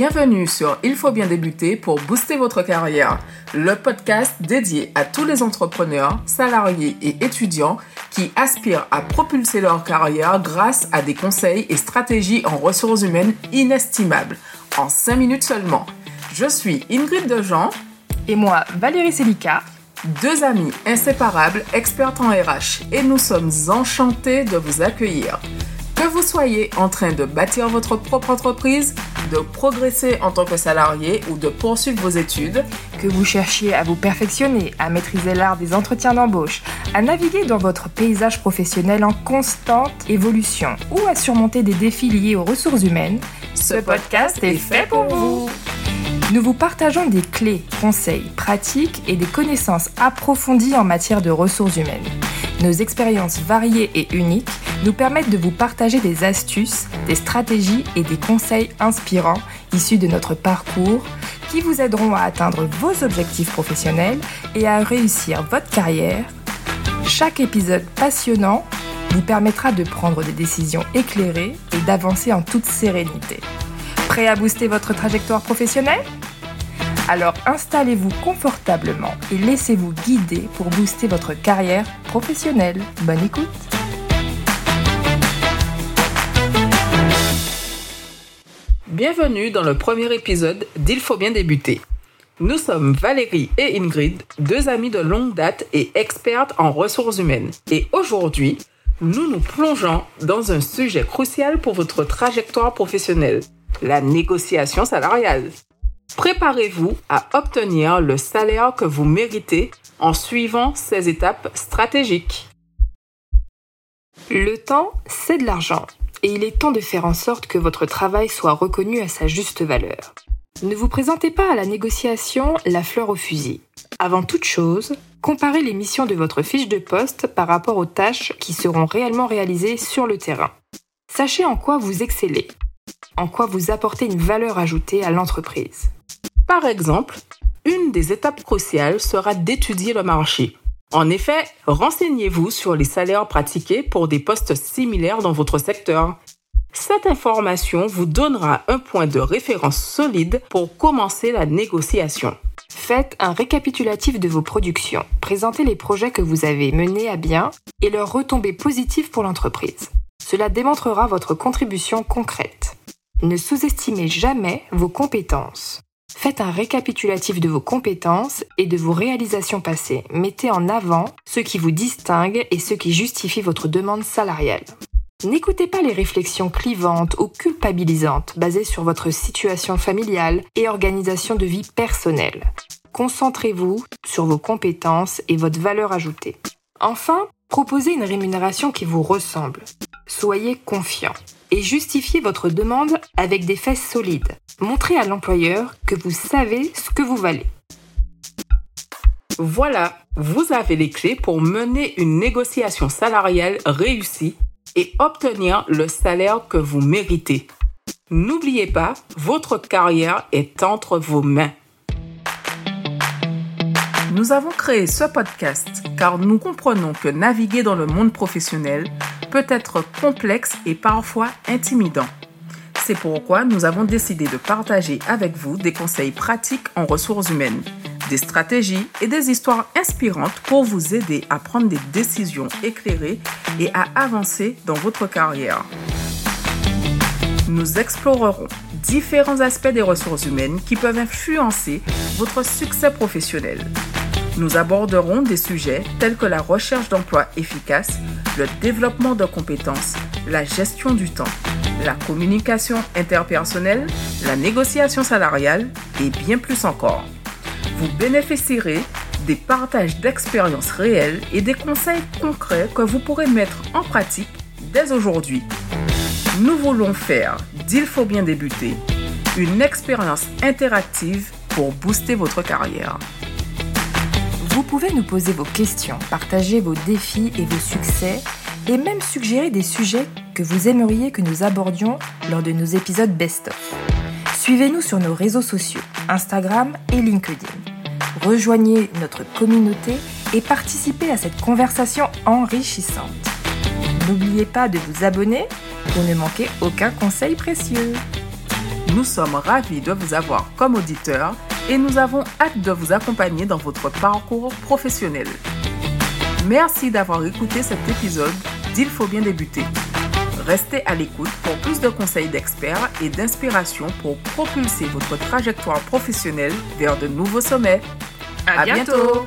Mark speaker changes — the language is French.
Speaker 1: Bienvenue sur Il faut bien débuter pour booster votre carrière, le podcast dédié à tous les entrepreneurs, salariés et étudiants qui aspirent à propulser leur carrière grâce à des conseils et stratégies en ressources humaines inestimables, en 5 minutes seulement. Je suis Ingrid Dejean
Speaker 2: et moi Valérie Selika,
Speaker 1: deux amies inséparables, expertes en RH, et nous sommes enchantés de vous accueillir. Que vous soyez en train de bâtir votre propre entreprise, de progresser en tant que salarié ou de poursuivre vos études,
Speaker 2: que vous cherchiez à vous perfectionner, à maîtriser l'art des entretiens d'embauche, à naviguer dans votre paysage professionnel en constante évolution ou à surmonter des défis liés aux ressources humaines,
Speaker 1: ce podcast est fait pour vous.
Speaker 2: Nous vous partageons des clés, conseils, pratiques et des connaissances approfondies en matière de ressources humaines. Nos expériences variées et uniques nous permettent de vous partager des astuces, des stratégies et des conseils inspirants issus de notre parcours qui vous aideront à atteindre vos objectifs professionnels et à réussir votre carrière. Chaque épisode passionnant vous permettra de prendre des décisions éclairées et d'avancer en toute sérénité. Prêt à booster votre trajectoire professionnelle? Alors installez-vous confortablement et laissez-vous guider pour booster votre carrière professionnelle. Bonne écoute
Speaker 1: Bienvenue dans le premier épisode d'Il faut bien débuter. Nous sommes Valérie et Ingrid, deux amies de longue date et expertes en ressources humaines. Et aujourd'hui, nous nous plongeons dans un sujet crucial pour votre trajectoire professionnelle, la négociation salariale. Préparez-vous à obtenir le salaire que vous méritez en suivant ces étapes stratégiques.
Speaker 2: Le temps, c'est de l'argent, et il est temps de faire en sorte que votre travail soit reconnu à sa juste valeur. Ne vous présentez pas à la négociation la fleur au fusil. Avant toute chose, comparez les missions de votre fiche de poste par rapport aux tâches qui seront réellement réalisées sur le terrain. Sachez en quoi vous excellez, en quoi vous apportez une valeur ajoutée à l'entreprise.
Speaker 1: Par exemple, une des étapes cruciales sera d'étudier le marché. En effet, renseignez-vous sur les salaires pratiqués pour des postes similaires dans votre secteur. Cette information vous donnera un point de référence solide pour commencer la négociation.
Speaker 2: Faites un récapitulatif de vos productions, présentez les projets que vous avez menés à bien et leurs retombées positives pour l'entreprise. Cela démontrera votre contribution concrète. Ne sous-estimez jamais vos compétences. Faites un récapitulatif de vos compétences et de vos réalisations passées. Mettez en avant ce qui vous distingue et ce qui justifie votre demande salariale. N'écoutez pas les réflexions clivantes ou culpabilisantes basées sur votre situation familiale et organisation de vie personnelle. Concentrez-vous sur vos compétences et votre valeur ajoutée. Enfin, proposez une rémunération qui vous ressemble. Soyez confiant et justifiez votre demande avec des faits solides. Montrez à l'employeur que vous savez ce que vous valez.
Speaker 1: Voilà, vous avez les clés pour mener une négociation salariale réussie et obtenir le salaire que vous méritez. N'oubliez pas, votre carrière est entre vos mains. Nous avons créé ce podcast car nous comprenons que naviguer dans le monde professionnel peut être complexe et parfois intimidant. C'est pourquoi nous avons décidé de partager avec vous des conseils pratiques en ressources humaines, des stratégies et des histoires inspirantes pour vous aider à prendre des décisions éclairées et à avancer dans votre carrière. Nous explorerons différents aspects des ressources humaines qui peuvent influencer votre succès professionnel. Nous aborderons des sujets tels que la recherche d'emploi efficace, le développement de compétences, la gestion du temps, la communication interpersonnelle, la négociation salariale et bien plus encore. Vous bénéficierez des partages d'expériences réelles et des conseils concrets que vous pourrez mettre en pratique dès aujourd'hui. Nous voulons faire d'Il faut bien débuter une expérience interactive pour booster votre carrière.
Speaker 2: Vous pouvez nous poser vos questions, partager vos défis et vos succès et même suggérer des sujets que vous aimeriez que nous abordions lors de nos épisodes best-of. Suivez-nous sur nos réseaux sociaux, Instagram et LinkedIn. Rejoignez notre communauté et participez à cette conversation enrichissante. N'oubliez pas de vous abonner pour ne manquer aucun conseil précieux.
Speaker 1: Nous sommes ravis de vous avoir comme auditeur et nous avons hâte de vous accompagner dans votre parcours professionnel. Merci d'avoir écouté cet épisode d'Il faut bien débuter. Restez à l'écoute pour plus de conseils d'experts et d'inspiration pour propulser votre trajectoire professionnelle vers de nouveaux sommets. À, bientôt